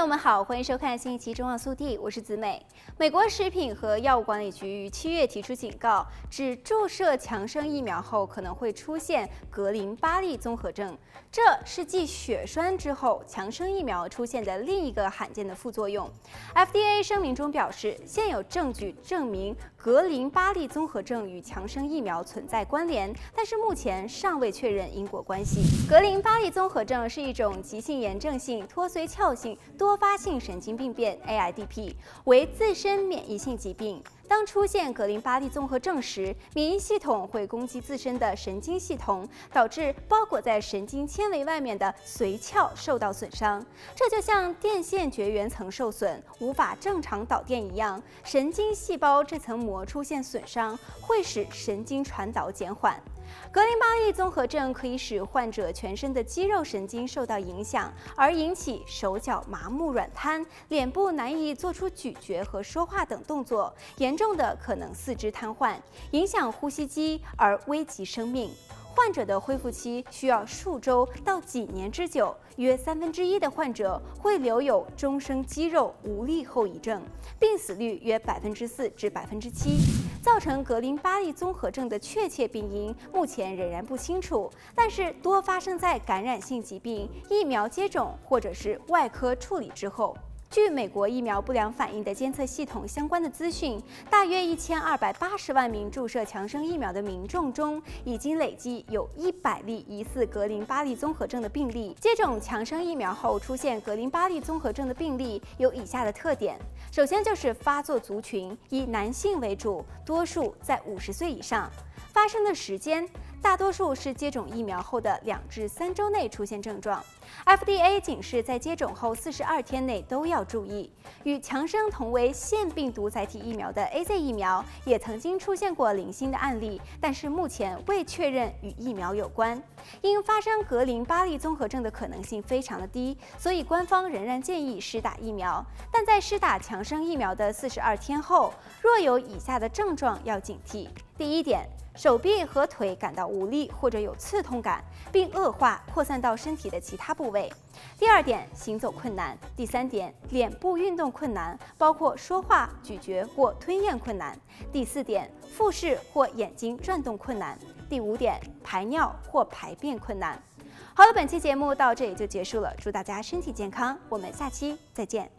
朋友们好，欢迎收看新一期《中澳速递》，我是子美。美国食品和药物管理局于七月提出警告，指注射强生疫苗后可能会出现格林巴利综合症，这是继血栓之后强生疫苗出现的另一个罕见的副作用。FDA 声明中表示，现有证据证明格林巴利综合症与强生疫苗存在关联，但是目前尚未确认因果关系。格林巴利综合症是一种急性炎症性脱髓鞘性多多发性神经病变 （AIDP） 为自身免疫性疾病。当出现格林巴利综合症时，免疫系统会攻击自身的神经系统，导致包裹在神经纤维外面的髓鞘受到损伤。这就像电线绝缘层受损，无法正常导电一样，神经细胞这层膜出现损伤，会使神经传导减缓。格林巴利综合症可以使患者全身的肌肉神经受到影响，而引起手脚麻木、软瘫，脸部难以做出咀嚼和说话等动作，严重的可能四肢瘫痪，影响呼吸机而危及生命。患者的恢复期需要数周到几年之久，约三分之一的患者会留有终生肌肉无力后遗症，病死率约百分之四至百分之七。造成格林巴利综合症的确切病因目前仍然不清楚，但是多发生在感染性疾病、疫苗接种或者是外科处理之后。据美国疫苗不良反应的监测系统相关的资讯，大约一千二百八十万名注射强生疫苗的民众中，已经累计有一百例疑似格林巴利综合症的病例。接种强生疫苗后出现格林巴利综合症的病例有以下的特点：首先就是发作族群以男性为主，多数在五十岁以上，发生的时间。大多数是接种疫苗后的两至三周内出现症状。FDA 警示，在接种后四十二天内都要注意。与强生同为腺病毒载体疫苗的 AZ 疫苗也曾经出现过零星的案例，但是目前未确认与疫苗有关。因发生格林巴利综合症的可能性非常的低，所以官方仍然建议施打疫苗。但在施打强生疫苗的四十二天后，若有以下的症状要警惕。第一点。手臂和腿感到无力或者有刺痛感，并恶化扩散到身体的其他部位。第二点，行走困难。第三点，脸部运动困难，包括说话、咀嚼或吞咽困难。第四点，复视或眼睛转动困难。第五点，排尿或排便困难。好了，本期节目到这里就结束了，祝大家身体健康，我们下期再见。